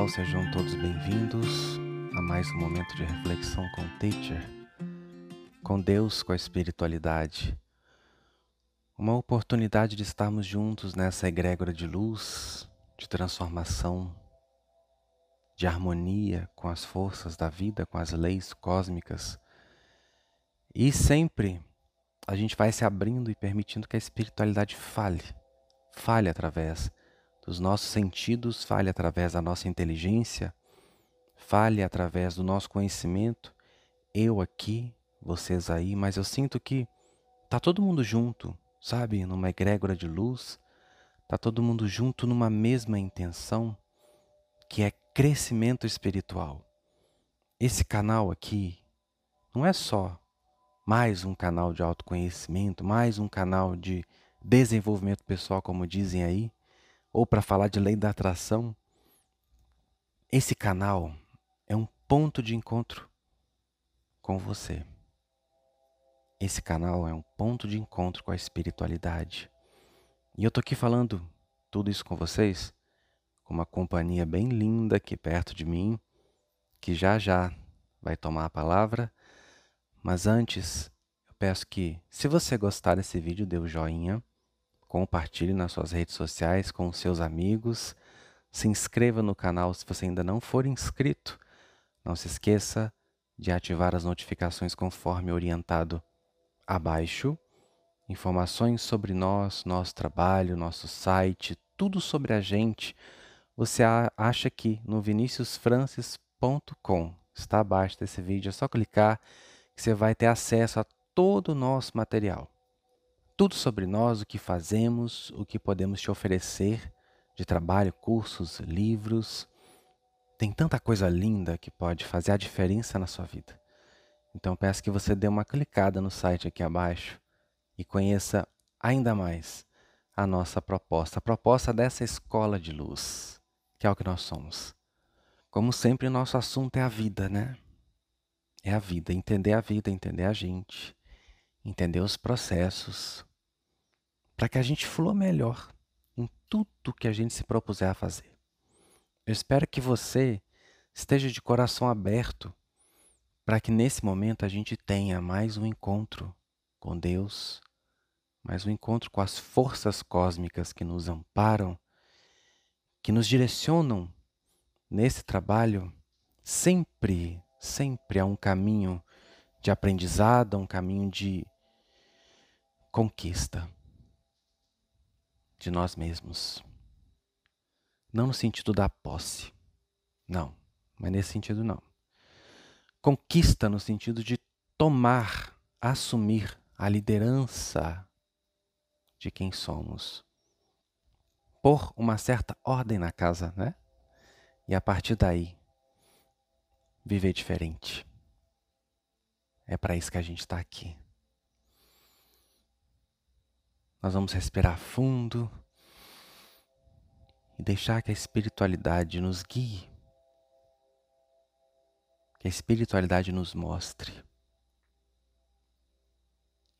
pessoal, sejam todos bem-vindos a mais um momento de reflexão com o Teacher, com Deus, com a espiritualidade. Uma oportunidade de estarmos juntos nessa egrégora de luz, de transformação, de harmonia com as forças da vida, com as leis cósmicas. E sempre a gente vai se abrindo e permitindo que a espiritualidade fale, fale através dos nossos sentidos, fale através da nossa inteligência, fale através do nosso conhecimento. Eu aqui, vocês aí, mas eu sinto que tá todo mundo junto, sabe, numa egrégora de luz, tá todo mundo junto numa mesma intenção, que é crescimento espiritual. Esse canal aqui não é só mais um canal de autoconhecimento, mais um canal de desenvolvimento pessoal, como dizem aí ou para falar de lei da atração, esse canal é um ponto de encontro com você. Esse canal é um ponto de encontro com a espiritualidade. E eu tô aqui falando tudo isso com vocês, com uma companhia bem linda aqui perto de mim, que já já vai tomar a palavra. Mas antes, eu peço que, se você gostar desse vídeo, dê o um joinha compartilhe nas suas redes sociais com seus amigos. Se inscreva no canal se você ainda não for inscrito. Não se esqueça de ativar as notificações conforme orientado abaixo. Informações sobre nós, nosso trabalho, nosso site, tudo sobre a gente, você acha aqui no viniciusfrancis.com. Está abaixo desse vídeo, é só clicar que você vai ter acesso a todo o nosso material tudo sobre nós, o que fazemos, o que podemos te oferecer de trabalho, cursos, livros. Tem tanta coisa linda que pode fazer a diferença na sua vida. Então peço que você dê uma clicada no site aqui abaixo e conheça ainda mais a nossa proposta, a proposta dessa escola de luz, que é o que nós somos. Como sempre, nosso assunto é a vida, né? É a vida, entender a vida, entender a gente, entender os processos, para que a gente flua melhor em tudo que a gente se propuser a fazer. Eu espero que você esteja de coração aberto para que nesse momento a gente tenha mais um encontro com Deus, mais um encontro com as forças cósmicas que nos amparam, que nos direcionam nesse trabalho sempre, sempre a um caminho de aprendizado, um caminho de conquista de nós mesmos. Não no sentido da posse. Não, mas nesse sentido não. Conquista no sentido de tomar, assumir a liderança de quem somos. Por uma certa ordem na casa, né? E a partir daí, viver diferente. É para isso que a gente está aqui. Nós vamos respirar fundo e deixar que a espiritualidade nos guie, que a espiritualidade nos mostre.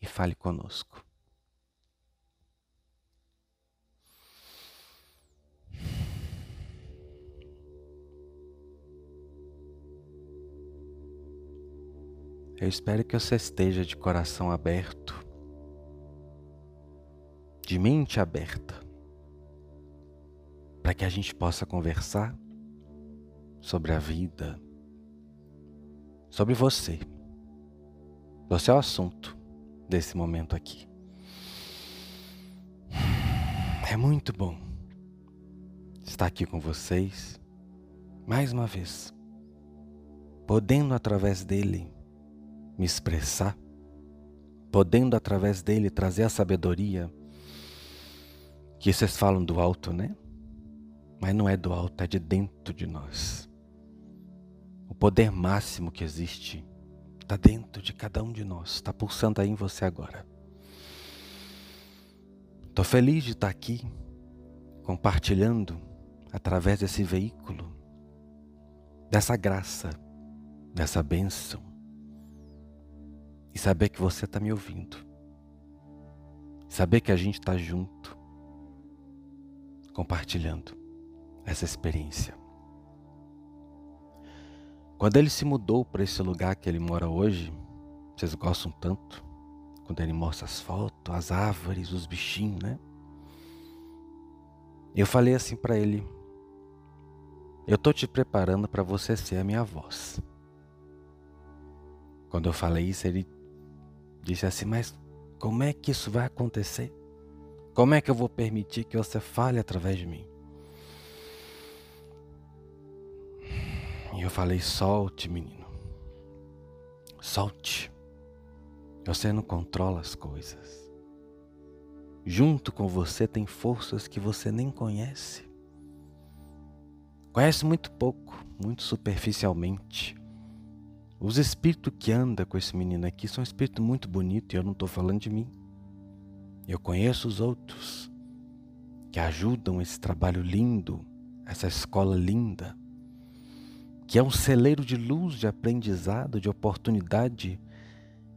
E fale conosco. Eu espero que você esteja de coração aberto de mente aberta, para que a gente possa conversar sobre a vida, sobre você. Você é o assunto desse momento aqui. É muito bom estar aqui com vocês, mais uma vez, podendo através dele me expressar, podendo através dele trazer a sabedoria que vocês falam do alto, né? Mas não é do alto, é de dentro de nós. O poder máximo que existe está dentro de cada um de nós, está pulsando aí em você agora. Estou feliz de estar tá aqui compartilhando através desse veículo, dessa graça, dessa bênção, e saber que você está me ouvindo, saber que a gente está junto compartilhando essa experiência. Quando ele se mudou para esse lugar que ele mora hoje, vocês gostam tanto, quando ele mostra as fotos, as árvores, os bichinhos, né? Eu falei assim para ele: Eu tô te preparando para você ser a minha voz. Quando eu falei isso, ele disse assim: Mas como é que isso vai acontecer? Como é que eu vou permitir que você fale através de mim? E eu falei: Solte, menino. Solte. Você não controla as coisas. Junto com você tem forças que você nem conhece. Conhece muito pouco, muito superficialmente. Os espíritos que andam com esse menino aqui são espíritos muito bonitos e eu não estou falando de mim. Eu conheço os outros que ajudam esse trabalho lindo, essa escola linda, que é um celeiro de luz, de aprendizado, de oportunidade,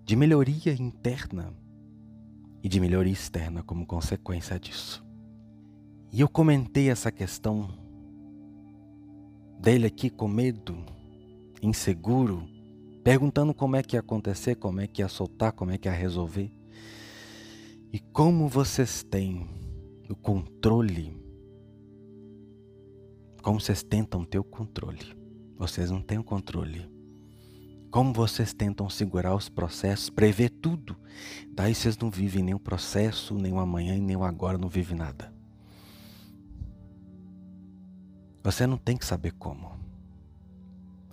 de melhoria interna e de melhoria externa como consequência disso. E eu comentei essa questão dele aqui com medo, inseguro, perguntando como é que ia acontecer, como é que ia soltar, como é que ia resolver. E como vocês têm o controle, como vocês tentam ter o controle. Vocês não têm o controle. Como vocês tentam segurar os processos, prever tudo. Daí vocês não vivem nem o processo, nem o amanhã e nem o agora, não vivem nada. Você não tem que saber como.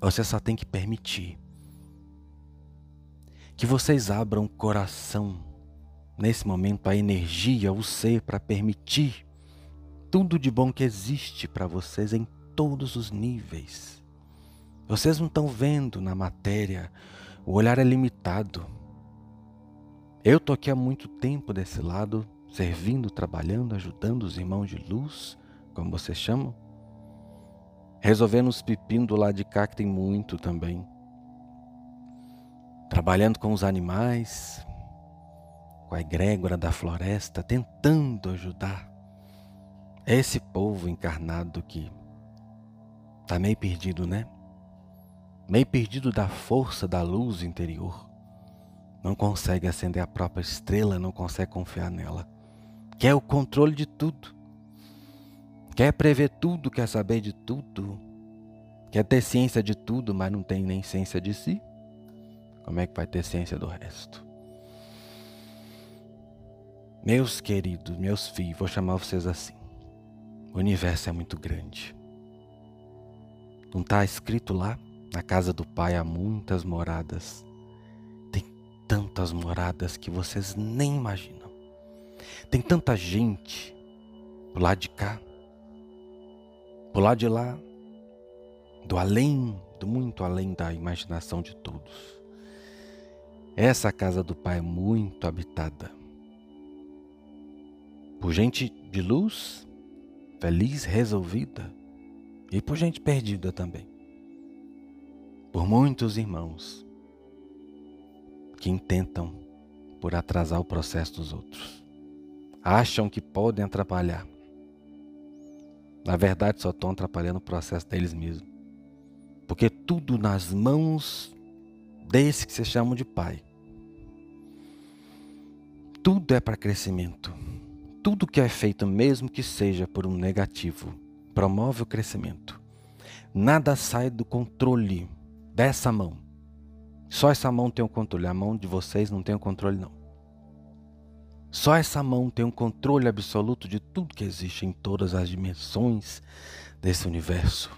Você só tem que permitir que vocês abram o coração nesse momento, a energia, o ser para permitir tudo de bom que existe para vocês em todos os níveis. Vocês não estão vendo na matéria, o olhar é limitado. Eu estou aqui há muito tempo desse lado, servindo, trabalhando, ajudando os irmãos de luz, como vocês chamam. Resolvendo os pepinos do lado de cá, que tem muito também trabalhando com os animais, com a egrégora da floresta, tentando ajudar esse povo encarnado que está meio perdido, né? Meio perdido da força da luz interior. Não consegue acender a própria estrela, não consegue confiar nela. Quer o controle de tudo. Quer prever tudo, quer saber de tudo. Quer ter ciência de tudo, mas não tem nem ciência de si. Como é que vai ter ciência do resto? Meus queridos, meus filhos, vou chamar vocês assim. O universo é muito grande. Não está escrito lá? Na casa do Pai há muitas moradas. Tem tantas moradas que vocês nem imaginam. Tem tanta gente do lado de cá, do lado de lá, do além, do muito além da imaginação de todos. Essa casa do Pai é muito habitada por gente de luz, feliz, resolvida, e por gente perdida também. Por muitos irmãos que intentam por atrasar o processo dos outros. Acham que podem atrapalhar. Na verdade, só estão atrapalhando o processo deles mesmos. Porque tudo nas mãos desse que se chamam de pai tudo é para crescimento. Tudo que é feito, mesmo que seja por um negativo, promove o crescimento. Nada sai do controle dessa mão. Só essa mão tem o controle. A mão de vocês não tem o controle, não. Só essa mão tem um controle absoluto de tudo que existe em todas as dimensões desse universo.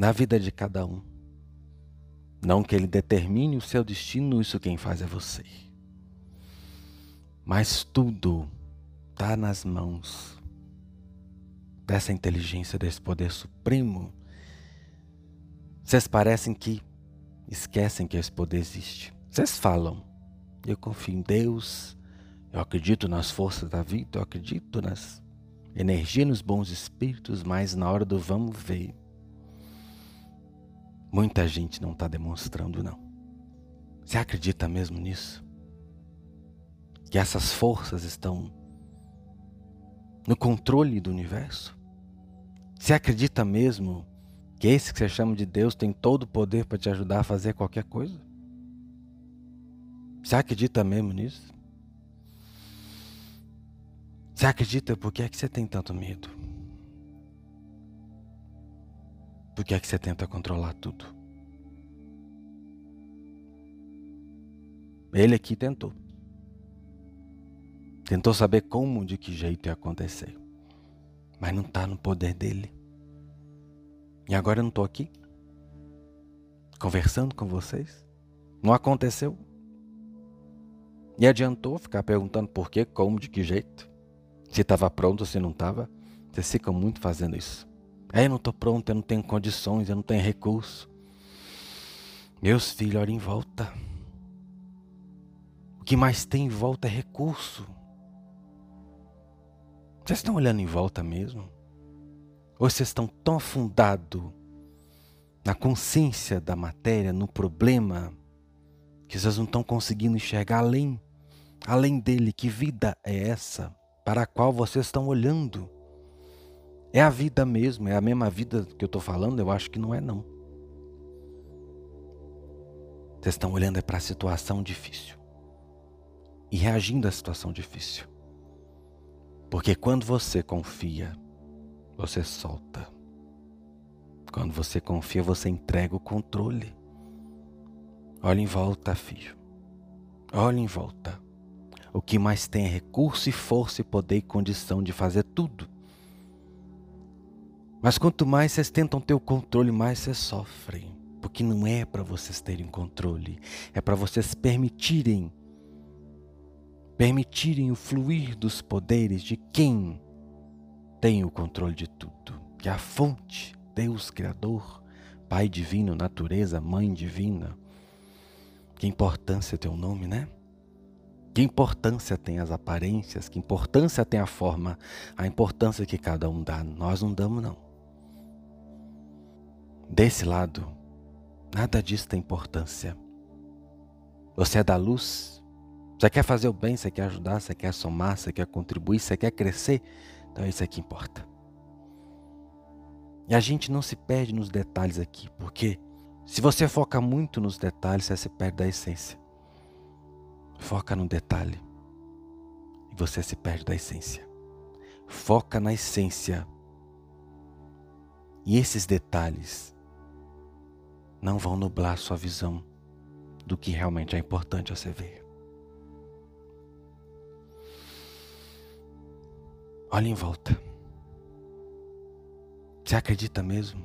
Na vida de cada um. Não que ele determine o seu destino, isso quem faz é você. Mas tudo está nas mãos dessa inteligência, desse poder supremo. Vocês parecem que esquecem que esse poder existe. Vocês falam, eu confio em Deus, eu acredito nas forças da vida, eu acredito nas energias, nos bons espíritos, mas na hora do vamos ver, muita gente não está demonstrando, não. Você acredita mesmo nisso? Que essas forças estão no controle do universo? Você acredita mesmo Que esse que você chama de Deus tem todo o poder para te ajudar a fazer qualquer coisa? Você acredita mesmo nisso? Você acredita por que é que você tem tanto medo? Por que é que você tenta controlar tudo? Ele aqui tentou. Tentou saber como, de que jeito ia acontecer. Mas não está no poder dele. E agora eu não estou aqui conversando com vocês. Não aconteceu. E adiantou ficar perguntando por quê, como, de que jeito. Se estava pronto se não estava. Vocês ficam muito fazendo isso. É, eu não estou pronto, eu não tenho condições, eu não tenho recurso. Meus filhos, olhem em volta. O que mais tem em volta é recurso. Vocês estão olhando em volta mesmo? Ou vocês estão tão afundados na consciência da matéria, no problema, que vocês não estão conseguindo enxergar além, além dele? Que vida é essa para a qual vocês estão olhando? É a vida mesmo? É a mesma vida que eu estou falando? Eu acho que não é, não. Vocês estão olhando é para a situação difícil e reagindo à situação difícil. Porque quando você confia, você solta. Quando você confia, você entrega o controle. Olha em volta, filho. Olha em volta. O que mais tem é recurso e força e poder e condição de fazer tudo. Mas quanto mais vocês tentam ter o controle, mais vocês sofrem. Porque não é para vocês terem controle, é para vocês permitirem permitirem o fluir dos poderes de quem tem o controle de tudo, que é a fonte, Deus Criador, Pai Divino, Natureza, Mãe Divina. Que importância tem o nome, né? Que importância tem as aparências, que importância tem a forma, a importância que cada um dá. Nós não damos, não. Desse lado, nada disso tem importância. Você é da luz, você quer fazer o bem, você quer ajudar, você quer somar, você quer contribuir, você quer crescer. Então é isso que importa. E a gente não se perde nos detalhes aqui, porque se você foca muito nos detalhes, você se perde da essência. Foca no detalhe e você se perde da essência. Foca na essência. E esses detalhes não vão nublar sua visão do que realmente é importante você ver. Olhe em volta. Você acredita mesmo?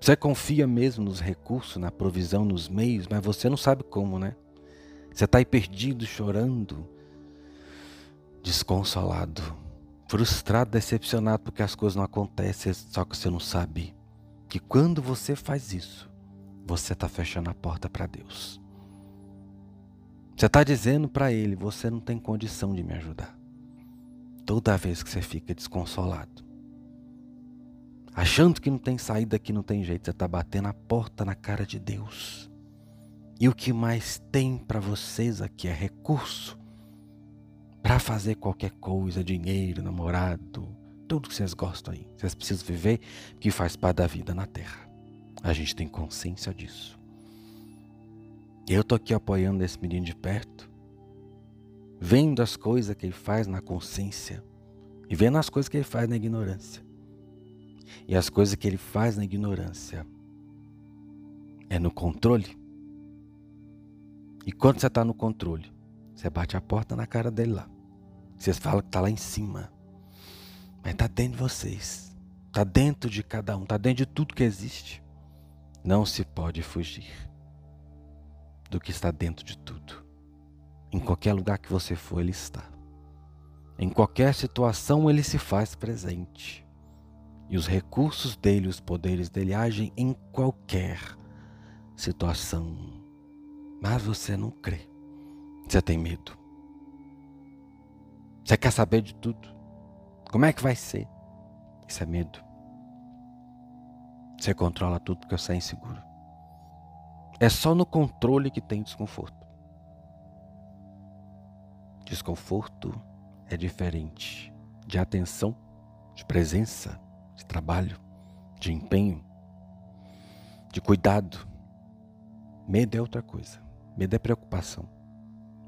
Você confia mesmo nos recursos, na provisão, nos meios, mas você não sabe como, né? Você está aí perdido, chorando, desconsolado, frustrado, decepcionado porque as coisas não acontecem, só que você não sabe que quando você faz isso, você está fechando a porta para Deus. Você está dizendo para Ele: você não tem condição de me ajudar toda vez que você fica desconsolado, achando que não tem saída, que não tem jeito, você está batendo a porta na cara de Deus. E o que mais tem para vocês aqui é recurso para fazer qualquer coisa, dinheiro, namorado, tudo que vocês gostam aí. Vocês precisam viver, que faz parte da vida na Terra. A gente tem consciência disso. Eu tô aqui apoiando esse menino de perto vendo as coisas que ele faz na consciência e vendo as coisas que ele faz na ignorância. E as coisas que ele faz na ignorância é no controle. E quando você está no controle, você bate a porta na cara dele lá. Você fala que está lá em cima. Mas está dentro de vocês. Está dentro de cada um. Está dentro de tudo que existe. Não se pode fugir do que está dentro de tudo. Em qualquer lugar que você for, Ele está. Em qualquer situação, Ele se faz presente. E os recursos dele, os poderes dele agem em qualquer situação. Mas você não crê. Você tem medo. Você quer saber de tudo. Como é que vai ser? Isso é medo. Você controla tudo porque você é inseguro. É só no controle que tem desconforto. Desconforto é diferente de atenção, de presença, de trabalho. de empenho, de cuidado. Medo é outra coisa. Medo é preocupação.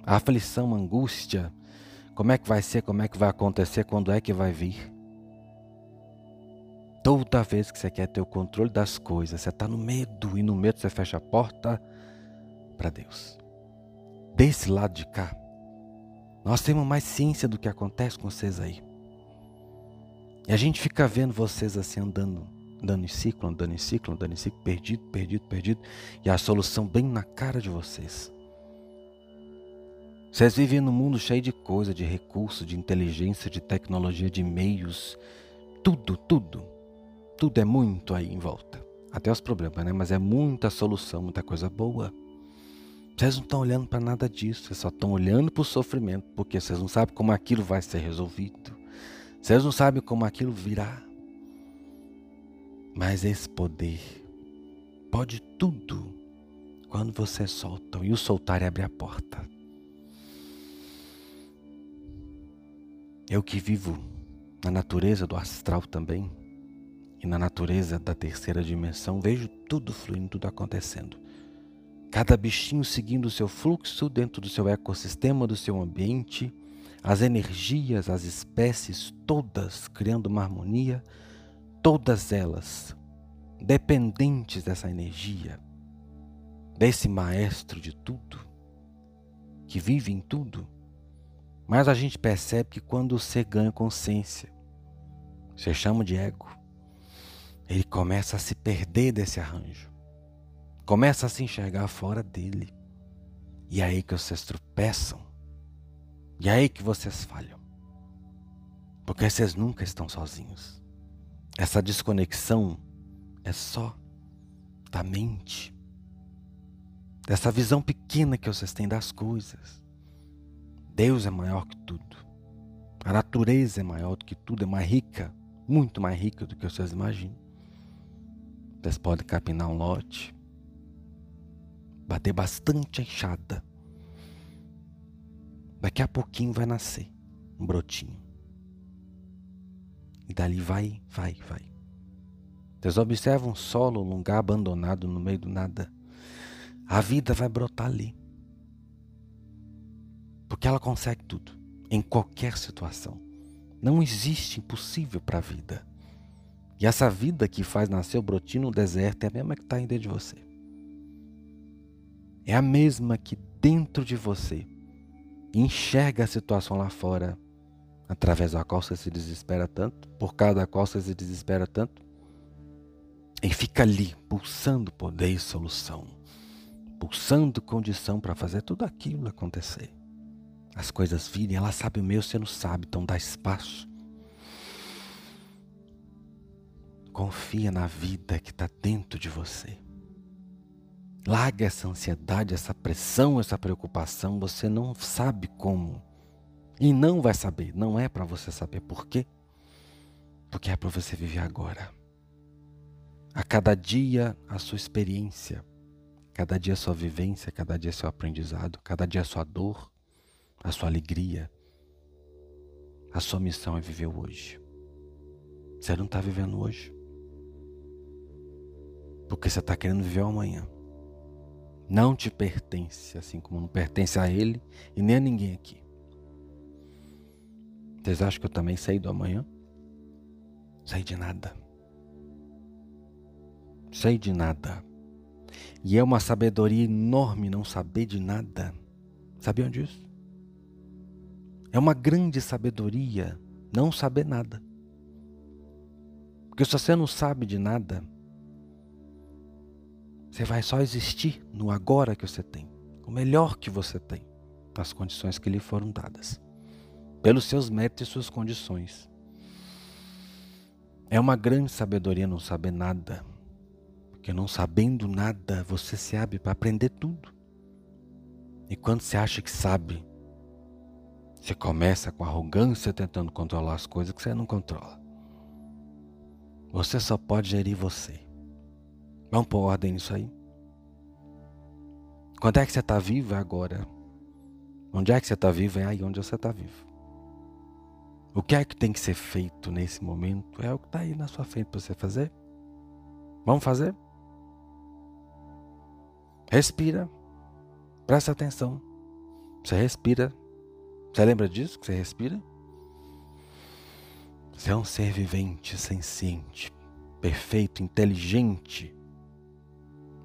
A aflição, a angústia, como é que vai ser, como é que vai acontecer, quando é que vai vir. Toda vez que você quer ter o controle das coisas, você está no medo e no medo você fecha a porta para Deus. Desse lado de cá, nós temos mais ciência do que acontece com vocês aí. E a gente fica vendo vocês assim andando, andando em ciclo, andando em ciclo, andando em ciclo, perdido, perdido, perdido, e a solução bem na cara de vocês. Vocês vivem num mundo cheio de coisa, de recursos, de inteligência, de tecnologia, de meios, tudo, tudo. Tudo é muito aí em volta. Até os problemas, né? Mas é muita solução, muita coisa boa. Vocês não estão olhando para nada disso, vocês só estão olhando para o sofrimento, porque vocês não sabem como aquilo vai ser resolvido. Vocês não sabem como aquilo virá. Mas esse poder pode tudo quando vocês soltam. E o soltar é abrir a porta. Eu que vivo na natureza do astral também, e na natureza da terceira dimensão, vejo tudo fluindo, tudo acontecendo. Cada bichinho seguindo o seu fluxo dentro do seu ecossistema, do seu ambiente, as energias, as espécies, todas criando uma harmonia, todas elas dependentes dessa energia, desse maestro de tudo, que vive em tudo. Mas a gente percebe que quando você ganha consciência, você chama de ego, ele começa a se perder desse arranjo. Começa a se enxergar fora dele. E é aí que vocês tropeçam. E é aí que vocês falham. Porque vocês nunca estão sozinhos. Essa desconexão é só da mente. Dessa visão pequena que vocês têm das coisas. Deus é maior que tudo. A natureza é maior do que tudo, é mais rica, muito mais rica do que vocês imaginam. Vocês podem capinar um lote, bater bastante a enxada. Daqui a pouquinho vai nascer um brotinho. E dali vai, vai, vai. Vocês observam um solo, um lugar abandonado no meio do nada. A vida vai brotar ali. Porque ela consegue tudo, em qualquer situação. Não existe impossível para a vida. E essa vida que faz nascer o brotinho no deserto é a mesma que está dentro de você. É a mesma que dentro de você enxerga a situação lá fora, através da qual você se desespera tanto, por causa da qual você se desespera tanto, e fica ali pulsando poder e solução, pulsando condição para fazer tudo aquilo acontecer. As coisas virem, ela sabe o meu, você não sabe, então dá espaço Confia na vida que está dentro de você. Larga essa ansiedade, essa pressão, essa preocupação. Você não sabe como. E não vai saber. Não é para você saber por quê. Porque é para você viver agora. A cada dia a sua experiência. Cada dia a sua vivência. Cada dia seu aprendizado. Cada dia a sua dor. A sua alegria. A sua missão é viver hoje. Você não está vivendo hoje. Porque você está querendo viver amanhã. Não te pertence, assim como não pertence a ele e nem a ninguém aqui. Vocês acham que eu também saí do amanhã? Sei de nada. Sei de nada. E é uma sabedoria enorme não saber de nada. Sabiam disso? É uma grande sabedoria não saber nada. Porque se você não sabe de nada, você vai só existir no agora que você tem, o melhor que você tem, nas condições que lhe foram dadas, pelos seus méritos e suas condições. É uma grande sabedoria não saber nada, porque não sabendo nada você se abre para aprender tudo. E quando você acha que sabe, você começa com arrogância tentando controlar as coisas que você não controla. Você só pode gerir você. Vamos pôr ordem nisso aí. Quando é que você está vivo? Agora. Onde é que você está vivo? É aí onde você está vivo. O que é que tem que ser feito nesse momento? É o que está aí na sua frente para você fazer. Vamos fazer? Respira. Presta atenção. Você respira. Você lembra disso que você respira? Você é um ser vivente, senciente, perfeito, inteligente.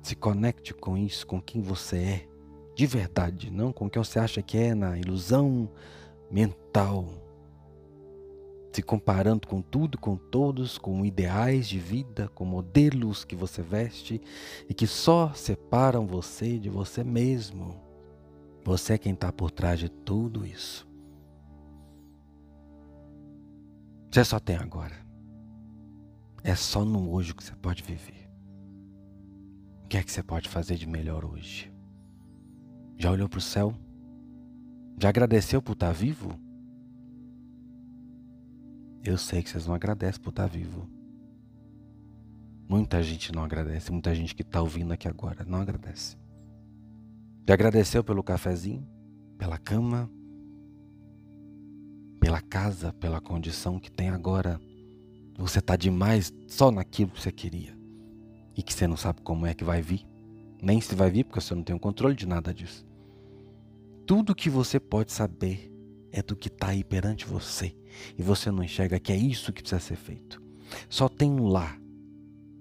Se conecte com isso, com quem você é, de verdade, não com o que você acha que é na ilusão mental. Se comparando com tudo, com todos, com ideais de vida, com modelos que você veste e que só separam você de você mesmo. Você é quem está por trás de tudo isso. Você só tem agora. É só no hoje que você pode viver. O que é que você pode fazer de melhor hoje? Já olhou para o céu? Já agradeceu por estar vivo? Eu sei que vocês não agradecem por estar vivo. Muita gente não agradece, muita gente que está ouvindo aqui agora não agradece. Já agradeceu pelo cafezinho, pela cama, pela casa, pela condição que tem agora você está demais só naquilo que você queria e que você não sabe como é que vai vir, nem se vai vir porque você não tem o controle de nada disso. Tudo que você pode saber é do que está aí perante você e você não enxerga que é isso que precisa ser feito. Só tem um lá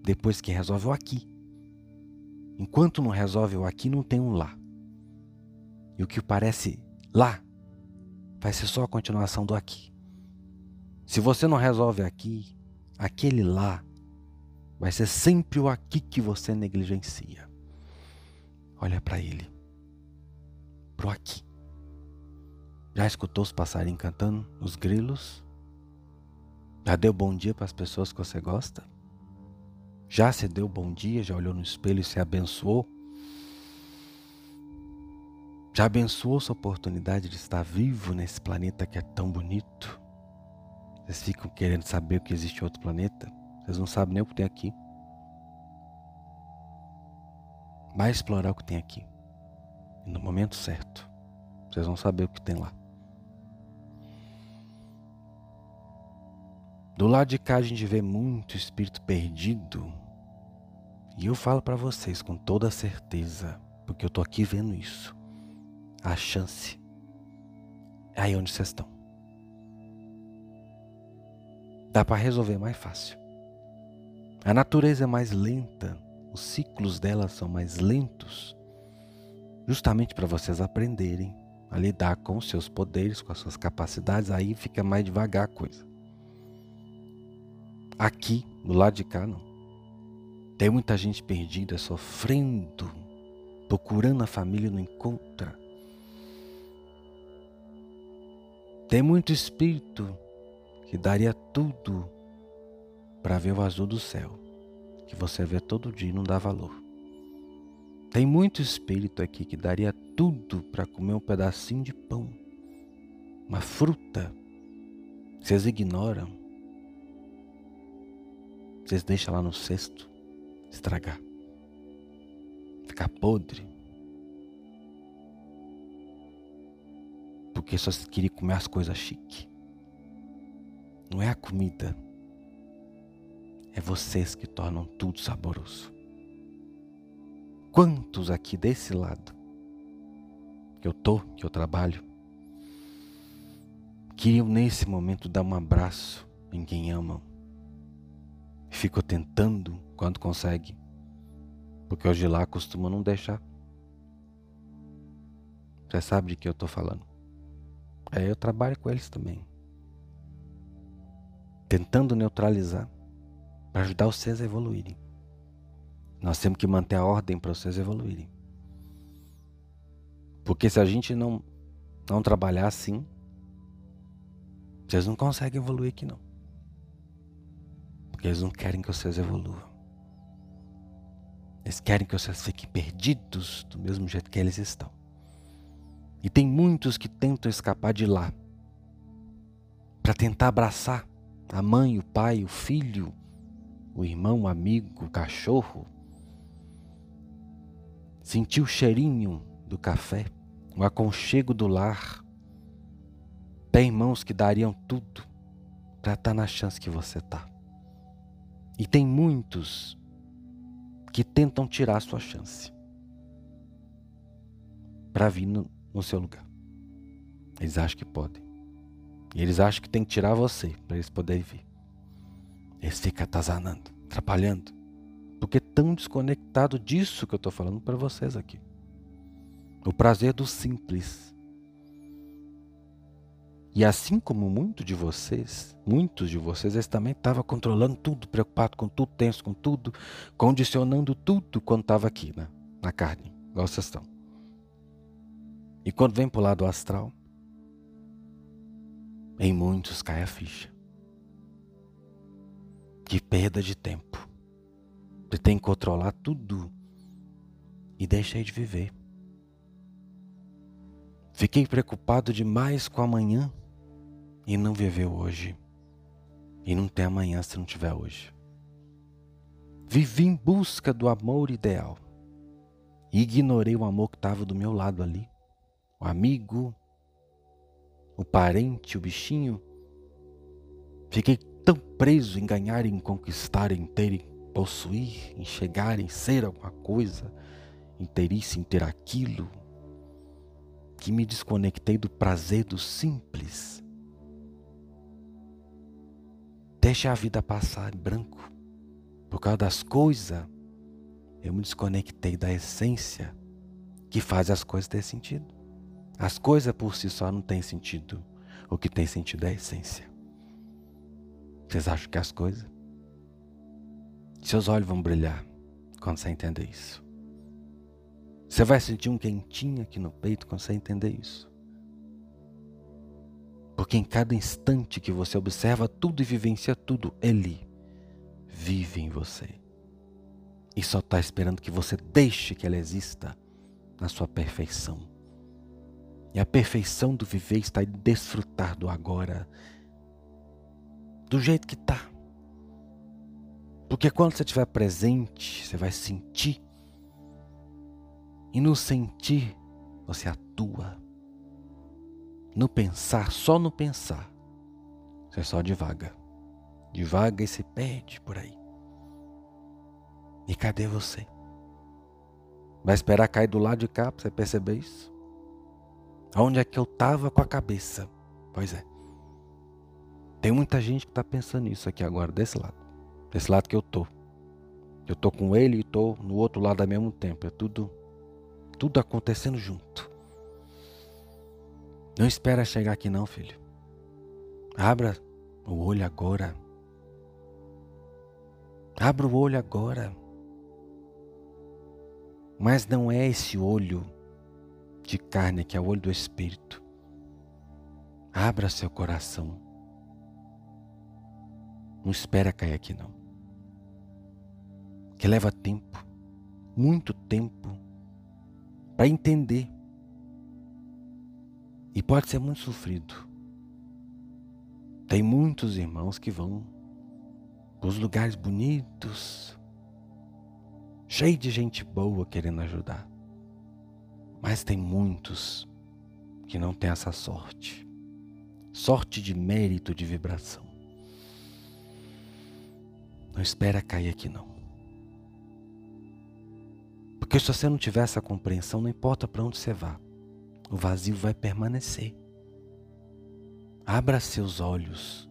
depois que resolve o aqui. Enquanto não resolve o aqui, não tem um lá. E o que parece lá vai ser só a continuação do aqui. Se você não resolve aqui, aquele lá vai ser sempre o aqui que você negligencia. Olha para ele, pro aqui. Já escutou os passarinhos cantando, os grilos? Já deu bom dia para as pessoas que você gosta? Já se deu bom dia? Já olhou no espelho e se abençoou? Já abençoou sua oportunidade de estar vivo nesse planeta que é tão bonito? Vocês ficam querendo saber que existe outro planeta? Vocês não sabem nem o que tem aqui. Vai explorar o que tem aqui. E no momento certo, vocês vão saber o que tem lá. Do lado de cá a gente vê muito espírito perdido. E eu falo para vocês com toda certeza, porque eu tô aqui vendo isso. A chance é aí onde vocês estão. dá para resolver mais fácil. A natureza é mais lenta, os ciclos dela são mais lentos, justamente para vocês aprenderem a lidar com os seus poderes, com as suas capacidades, aí fica mais devagar a coisa. Aqui, do lado de cá, não. Tem muita gente perdida, sofrendo, procurando a família, não encontra. Tem muito espírito que daria tudo para ver o azul do céu, que você vê todo dia e não dá valor. Tem muito espírito aqui que daria tudo para comer um pedacinho de pão, uma fruta. Vocês ignoram. Vocês deixam lá no cesto estragar, ficar podre. Porque só queria comer as coisas chiques. Não é a comida. É vocês que tornam tudo saboroso. Quantos aqui desse lado que eu tô, que eu trabalho, queriam nesse momento dar um abraço em quem amam? Ficam tentando quando consegue, porque hoje lá costuma não deixar. Você sabe de que eu estou falando. É, eu trabalho com eles também tentando neutralizar para ajudar vocês a evoluírem. Nós temos que manter a ordem para vocês evoluírem. Porque se a gente não, não trabalhar assim, vocês não conseguem evoluir aqui não. Porque eles não querem que vocês evoluam. Eles querem que vocês fiquem perdidos do mesmo jeito que eles estão. E tem muitos que tentam escapar de lá para tentar abraçar a mãe, o pai, o filho, o irmão, o amigo, o cachorro. Sentir o cheirinho do café, o aconchego do lar. Tem irmãos que dariam tudo para estar tá na chance que você está. E tem muitos que tentam tirar a sua chance para vir no, no seu lugar. Eles acham que podem. E eles acham que tem que tirar você para eles poderem vir. Eles ficam atazanando, atrapalhando. Porque tão desconectado disso que eu estou falando para vocês aqui. O prazer do simples. E assim como muitos de vocês, muitos de vocês, eles também estavam controlando tudo, preocupado com tudo, tenso com tudo, condicionando tudo quando estava aqui, né? na carne, igual vocês estão. E quando vem para o lado astral, em muitos cai a ficha. De perda de tempo. Você tem que controlar tudo e deixei de viver. Fiquei preocupado demais com amanhã e não viveu hoje. E não tem amanhã se não tiver hoje. Vivi em busca do amor ideal. E ignorei o amor que estava do meu lado ali. O amigo, o parente, o bichinho. Fiquei tão preso em ganhar, em conquistar, em ter, em possuir, em chegar, em ser alguma coisa, em ter isso, em ter aquilo, que me desconectei do prazer do simples. Deixa a vida passar em branco. Por causa das coisas, eu me desconectei da essência que faz as coisas ter sentido. As coisas por si só não têm sentido. O que tem sentido é a essência. Vocês acham que as coisas? Seus olhos vão brilhar quando você entender isso. Você vai sentir um quentinho aqui no peito quando você entender isso. Porque em cada instante que você observa tudo e vivencia tudo, Ele vive em você. E só está esperando que você deixe que Ele exista na sua perfeição. E a perfeição do viver está em desfrutar do agora, do jeito que está. Porque quando você estiver presente, você vai sentir. E no sentir, você atua. No pensar, só no pensar, você só divaga. Divaga e se perde por aí. E cadê você? Vai esperar cair do lado de cá para você perceber isso? Onde é que eu estava com a cabeça? Pois é. Tem muita gente que está pensando nisso aqui agora, desse lado. Desse lado que eu tô. Eu tô com ele e tô no outro lado ao mesmo tempo. É tudo, tudo acontecendo junto. Não espera chegar aqui não, filho. Abra o olho agora. Abra o olho agora. Mas não é esse olho de carne, que é o olho do Espírito. Abra seu coração. Não espera cair aqui não. Que leva tempo, muito tempo, para entender. E pode ser muito sofrido. Tem muitos irmãos que vão para os lugares bonitos, cheio de gente boa querendo ajudar. Mas tem muitos que não têm essa sorte. Sorte de mérito de vibração. Não espera cair aqui não. Porque se você não tiver essa compreensão, não importa para onde você vá, o vazio vai permanecer. Abra seus olhos.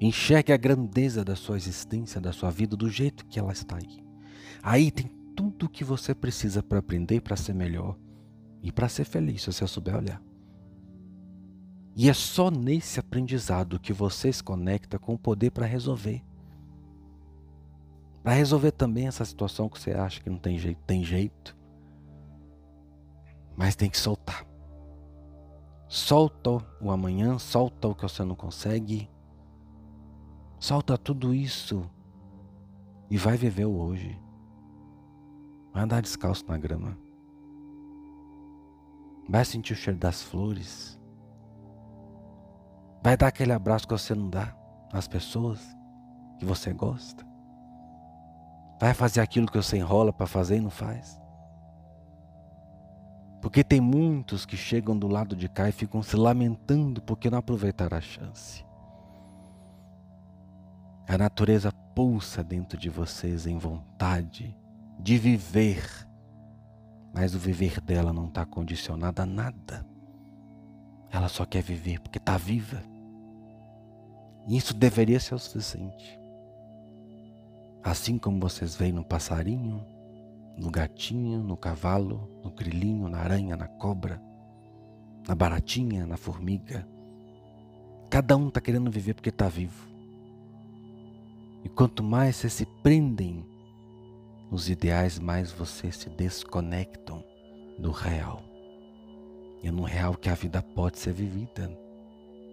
Enxergue a grandeza da sua existência, da sua vida, do jeito que ela está aí. Aí tem tudo o que você precisa para aprender, para ser melhor, e para ser feliz, se você souber olhar. E é só nesse aprendizado que você se conecta com o poder para resolver. Para resolver também essa situação que você acha que não tem jeito, tem jeito. Mas tem que soltar. Solta o amanhã, solta o que você não consegue. Solta tudo isso e vai viver o hoje. Vai andar descalço na grama. Vai sentir o cheiro das flores. Vai dar aquele abraço que você não dá às pessoas que você gosta. Vai fazer aquilo que você enrola para fazer e não faz. Porque tem muitos que chegam do lado de cá e ficam se lamentando porque não aproveitaram a chance. A natureza pulsa dentro de vocês em vontade de viver, mas o viver dela não está condicionado a nada. Ela só quer viver porque está viva. Isso deveria ser o suficiente. Assim como vocês veem no passarinho, no gatinho, no cavalo, no grilinho, na aranha, na cobra, na baratinha, na formiga. Cada um está querendo viver porque está vivo. E quanto mais vocês se prendem nos ideais, mais vocês se desconectam do real. E é no real que a vida pode ser vivida.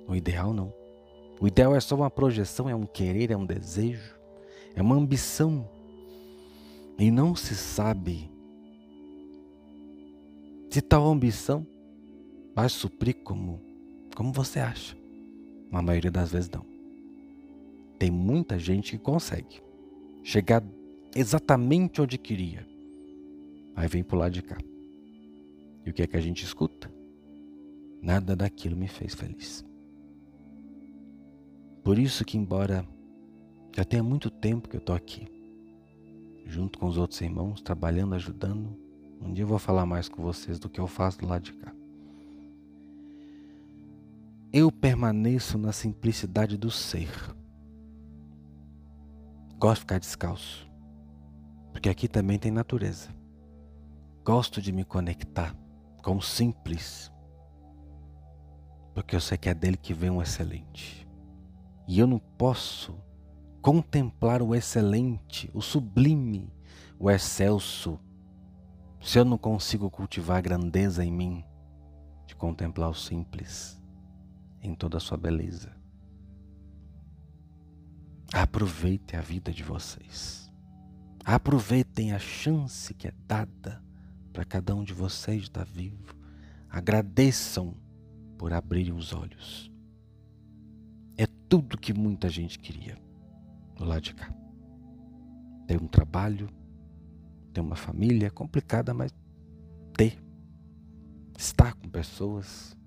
No ideal, não. O ideal é só uma projeção, é um querer, é um desejo, é uma ambição. E não se sabe se tal ambição vai suprir como, como você acha. Na maioria das vezes não. Tem muita gente que consegue chegar exatamente onde queria. Aí vem pro lado de cá. E o que é que a gente escuta? Nada daquilo me fez feliz. Por isso que embora já tenha muito tempo que eu tô aqui, junto com os outros irmãos, trabalhando, ajudando, um dia eu vou falar mais com vocês do que eu faço do lado de cá. Eu permaneço na simplicidade do ser. Gosto de ficar descalço, porque aqui também tem natureza. Gosto de me conectar com o simples, porque eu sei que é dele que vem o excelente. E eu não posso contemplar o excelente, o sublime, o excelso, se eu não consigo cultivar a grandeza em mim de contemplar o simples em toda a sua beleza. Aproveitem a vida de vocês. Aproveitem a chance que é dada para cada um de vocês estar vivo. Agradeçam por abrirem os olhos. É tudo que muita gente queria do lado de cá. Ter um trabalho, ter uma família complicada, mas ter. Estar com pessoas,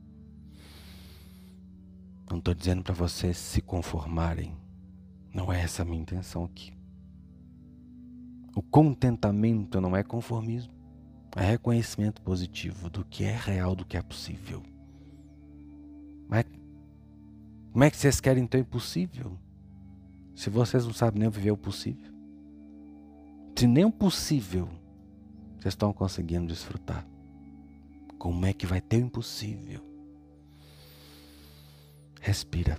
não estou dizendo para vocês se conformarem. Não é essa a minha intenção aqui. O contentamento não é conformismo, é reconhecimento positivo do que é real, do que é possível. Mas como é que vocês querem então impossível? Se vocês não sabem nem viver o possível. Se nem o possível vocês estão conseguindo desfrutar, como é que vai ter o impossível? Respira.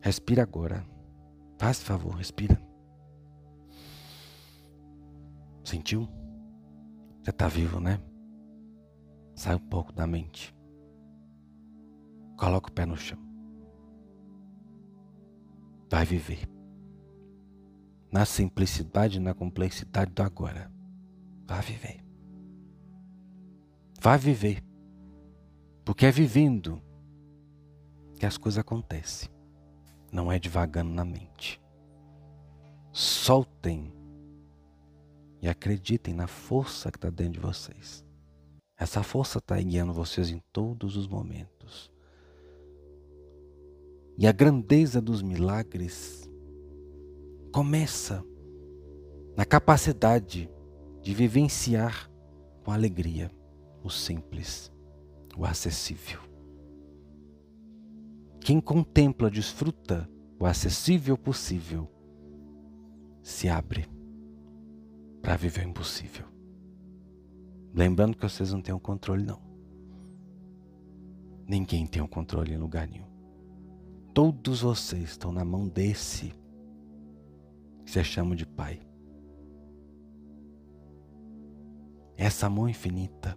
Respira agora. Faz favor, respira. Sentiu? Você está vivo, né? Sai um pouco da mente. Coloca o pé no chão. Vai viver. Na simplicidade e na complexidade do agora. Vai viver. Vai viver. Porque é vivendo que as coisas acontecem. Não é devagando na mente. Soltem e acreditem na força que está dentro de vocês. Essa força está guiando vocês em todos os momentos. E a grandeza dos milagres começa na capacidade de vivenciar com alegria o simples, o acessível. Quem contempla, desfruta o acessível possível, se abre para viver o impossível. Lembrando que vocês não têm o controle, não. Ninguém tem o controle em lugar nenhum. Todos vocês estão na mão desse você chama de Pai. Essa mão infinita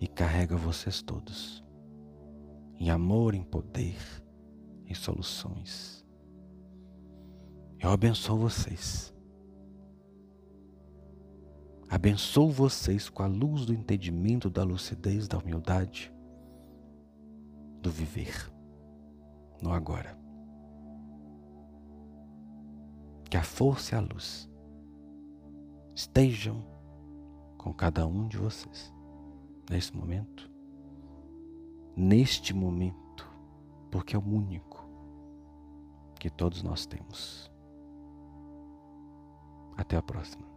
e carrega vocês todos em amor, em poder, em soluções. Eu abençoo vocês. Abençoo vocês com a luz do entendimento, da lucidez, da humildade, do viver no agora. Que a força e a luz estejam com cada um de vocês nesse momento neste momento, porque é o único que todos nós temos. Até a próxima.